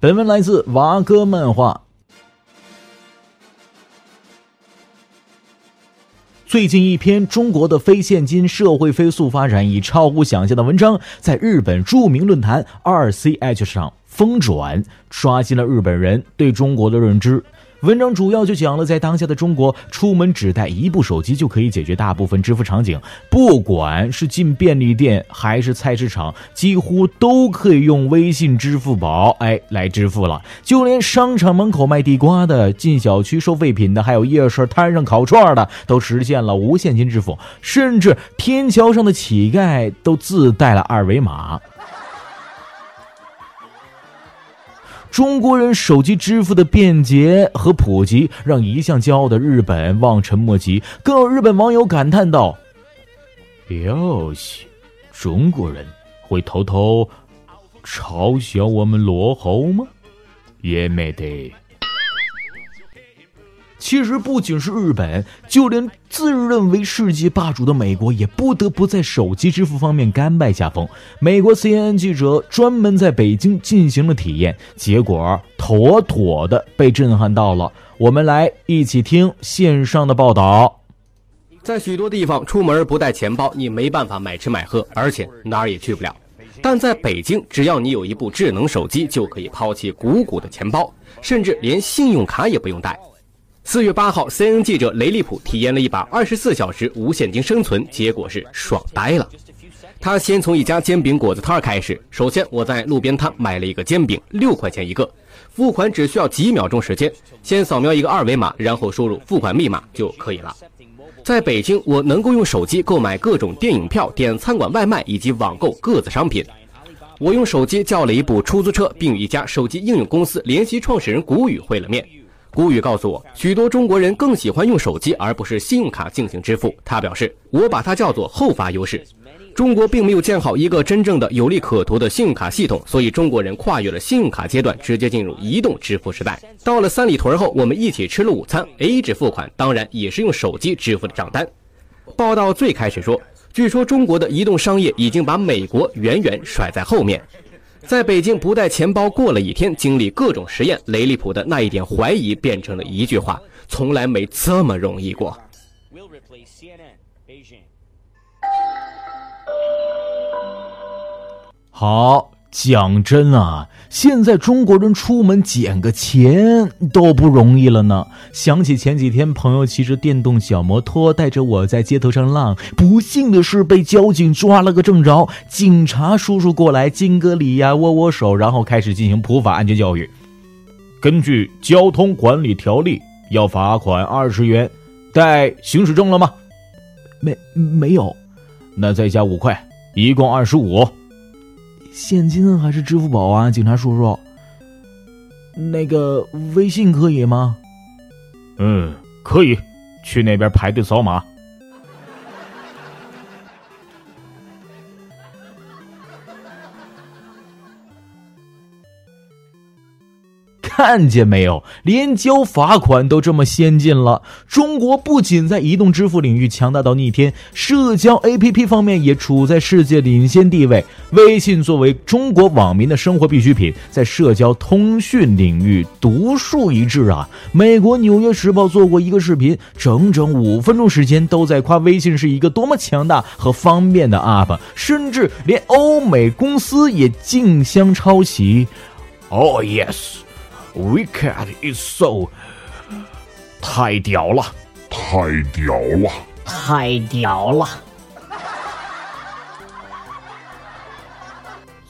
本文来自娃哥漫画。最近一篇中国的非现金社会飞速发展已超乎想象的文章，在日本著名论坛二 CH 上疯转，刷新了日本人对中国的认知。文章主要就讲了，在当下的中国，出门只带一部手机就可以解决大部分支付场景，不管是进便利店还是菜市场，几乎都可以用微信、支付宝哎来支付了。就连商场门口卖地瓜的、进小区收废品的，还有夜市摊上烤串的，都实现了无现金支付，甚至天桥上的乞丐都自带了二维码。中国人手机支付的便捷和普及，让一向骄傲的日本望尘莫及。更有日本网友感叹道：“哟西，中国人会偷偷嘲笑我们落后吗？也没得。”其实不仅是日本，就连自认为世界霸主的美国，也不得不在手机支付方面甘拜下风。美国 CNN 记者专门在北京进行了体验，结果妥妥的被震撼到了。我们来一起听线上的报道。在许多地方，出门不带钱包，你没办法买吃买喝，而且哪儿也去不了。但在北京，只要你有一部智能手机，就可以抛弃鼓鼓的钱包，甚至连信用卡也不用带。四月八号，CNN 记者雷利普体验了一把二十四小时无现金生存，结果是爽呆了。他先从一家煎饼果子摊开始。首先，我在路边摊买了一个煎饼，六块钱一个，付款只需要几秒钟时间，先扫描一个二维码，然后输入付款密码就可以了。在北京，我能够用手机购买各种电影票、点餐馆外卖以及网购各自商品。我用手机叫了一部出租车，并与一家手机应用公司联系创始人谷雨会了面。古雨告诉我，许多中国人更喜欢用手机而不是信用卡进行支付。他表示，我把它叫做后发优势。中国并没有建好一个真正的有利可图的信用卡系统，所以中国人跨越了信用卡阶段，直接进入移动支付时代。到了三里屯后，我们一起吃了午餐，A 制付款，当然也是用手机支付的账单。报道最开始说，据说中国的移动商业已经把美国远远甩在后面。在北京不带钱包过了一天，经历各种实验，雷利普的那一点怀疑变成了一句话：从来没这么容易过。好。讲真啊，现在中国人出门捡个钱都不容易了呢。想起前几天朋友骑着电动小摩托带着我在街头上浪，不幸的是被交警抓了个正着。警察叔叔过来敬个礼呀，握握手，然后开始进行普法安全教育。根据交通管理条例，要罚款二十元。带行驶证了吗？没，没有。那再加五块，一共二十五。现金还是支付宝啊，警察叔叔？那个微信可以吗？嗯，可以，去那边排队扫码。看见没有，连交罚款都这么先进了。中国不仅在移动支付领域强大到逆天，社交 APP 方面也处在世界领先地位。微信作为中国网民的生活必需品，在社交通讯领域独树一帜啊！美国《纽约时报》做过一个视频，整整五分钟时间都在夸微信是一个多么强大和方便的 App，甚至连欧美公司也竞相抄袭。Oh yes。WeCat is so 太屌了，太屌了，太屌了！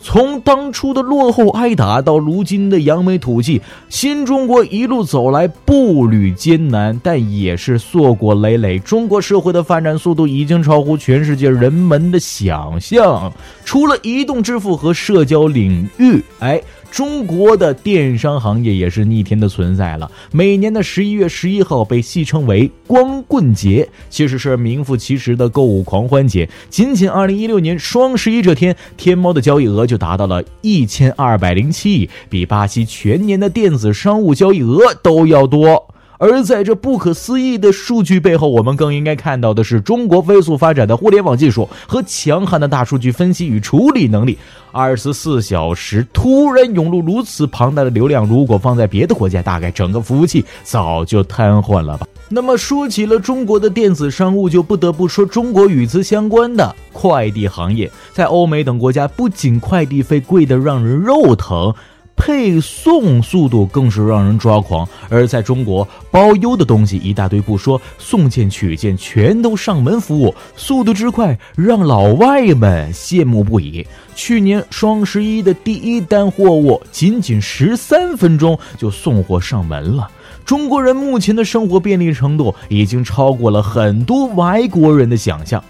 从当初的落后挨打到如今的扬眉吐气，新中国一路走来步履艰难，但也是硕果累累。中国社会的发展速度已经超乎全世界人们的想象。除了移动支付和社交领域，哎。中国的电商行业也是逆天的存在了。每年的十一月十一号被戏称为光棍节，其实是名副其实的购物狂欢节。仅仅二零一六年双十一这天，天猫的交易额就达到了一千二百零七亿，比巴西全年的电子商务交易额都要多。而在这不可思议的数据背后，我们更应该看到的是中国飞速发展的互联网技术和强悍的大数据分析与处理能力。二十四小时突然涌入如此庞大的流量，如果放在别的国家，大概整个服务器早就瘫痪了吧。那么说起了中国的电子商务，就不得不说中国与之相关的快递行业。在欧美等国家，不仅快递费贵得让人肉疼。配送速度更是让人抓狂，而在中国，包邮的东西一大堆不说，送件取件全都上门服务，速度之快让老外们羡慕不已。去年双十一的第一单货物，仅仅十三分钟就送货上门了。中国人目前的生活便利程度，已经超过了很多外国人的想象。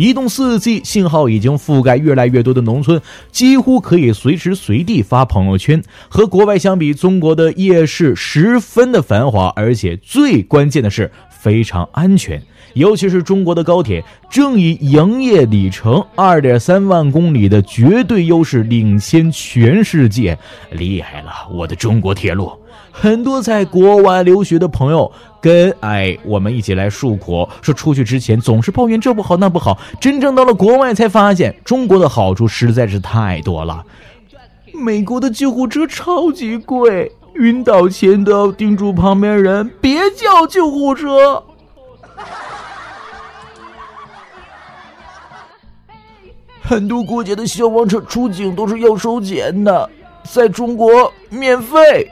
移动四 G 信号已经覆盖越来越多的农村，几乎可以随时随地发朋友圈。和国外相比，中国的夜市十分的繁华，而且最关键的是非常安全。尤其是中国的高铁，正以营业里程二点三万公里的绝对优势领先全世界，厉害了，我的中国铁路！很多在国外留学的朋友跟哎我们一起来诉苦，说出去之前总是抱怨这不好那不好，真正到了国外才发现中国的好处实在是太多了。美国的救护车超级贵，晕倒前都要叮嘱旁边人别叫救护车。很多国家的消防车出警都是要收钱的，在中国免费。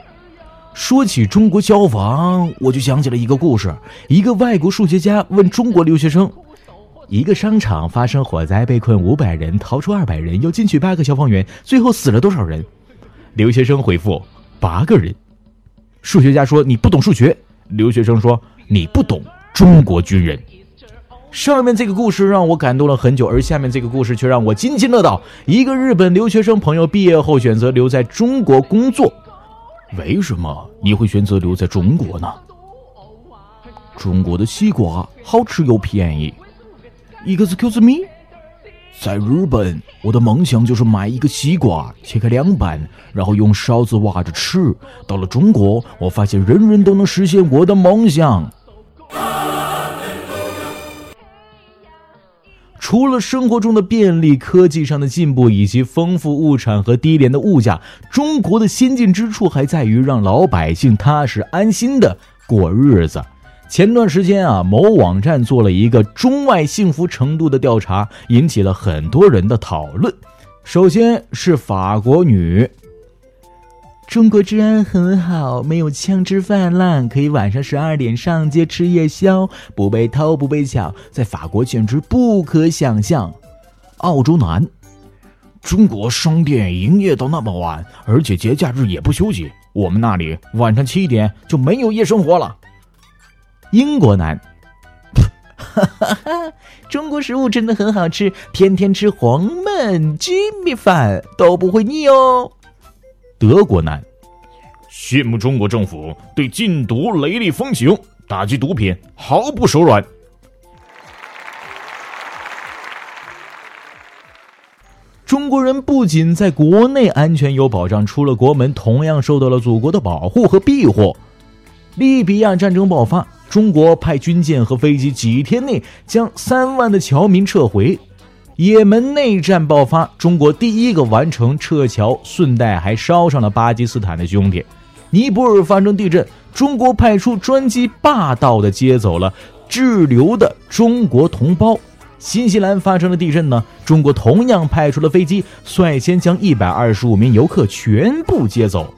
说起中国消防，我就想起了一个故事。一个外国数学家问中国留学生：“一个商场发生火灾，被困五百人，逃出二百人，又进去八个消防员，最后死了多少人？”留学生回复：“八个人。”数学家说：“你不懂数学。”留学生说：“你不懂中国军人。”上面这个故事让我感动了很久，而下面这个故事却让我津津乐道。一个日本留学生朋友毕业后选择留在中国工作。为什么你会选择留在中国呢？中国的西瓜好吃又便宜。Excuse me，在日本，我的梦想就是买一个西瓜，切开两半，然后用勺子挖着吃。到了中国，我发现人人都能实现我的梦想。除了生活中的便利、科技上的进步以及丰富物产和低廉的物价，中国的先进之处还在于让老百姓踏实安心的过日子。前段时间啊，某网站做了一个中外幸福程度的调查，引起了很多人的讨论。首先是法国女。中国治安很好，没有枪支泛滥，可以晚上十二点上街吃夜宵，不被偷不被抢，在法国简直不可想象。澳洲男，中国商店营业到那么晚，而且节假日也不休息，我们那里晚上七点就没有夜生活了。英国男，哈哈哈，中国食物真的很好吃，天天吃黄焖鸡米饭都不会腻哦。德国男，羡慕中国政府对禁毒雷厉风行，打击毒品毫不手软。中国人不仅在国内安全有保障，出了国门同样受到了祖国的保护和庇护。利比亚战争爆发，中国派军舰和飞机几天内将三万的侨民撤回。也门内战爆发，中国第一个完成撤侨，顺带还捎上了巴基斯坦的兄弟。尼泊尔发生地震，中国派出专机霸道的接走了滞留的中国同胞。新西兰发生了地震呢，中国同样派出了飞机，率先将一百二十五名游客全部接走。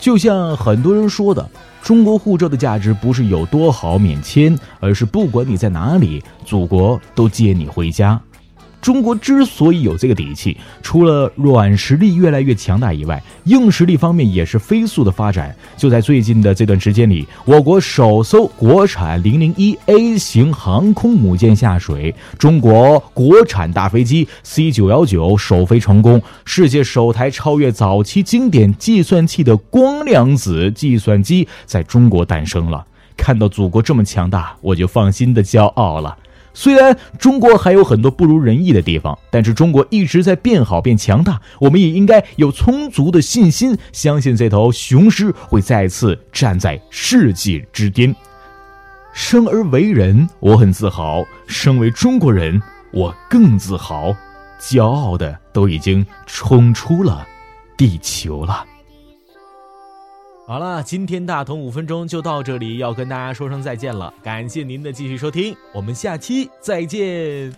就像很多人说的，中国护照的价值不是有多好免签，而是不管你在哪里，祖国都接你回家。中国之所以有这个底气，除了软实力越来越强大以外，硬实力方面也是飞速的发展。就在最近的这段时间里，我国首艘国产零零一 A 型航空母舰下水，中国国产大飞机 C 九幺九首飞成功，世界首台超越早期经典计算器的光量子计算机在中国诞生了。看到祖国这么强大，我就放心的骄傲了。虽然中国还有很多不如人意的地方，但是中国一直在变好变强大，我们也应该有充足的信心，相信这头雄狮会再次站在世界之巅。生而为人，我很自豪；身为中国人，我更自豪。骄傲的都已经冲出了地球了。好了，今天大同五分钟就到这里，要跟大家说声再见了。感谢您的继续收听，我们下期再见。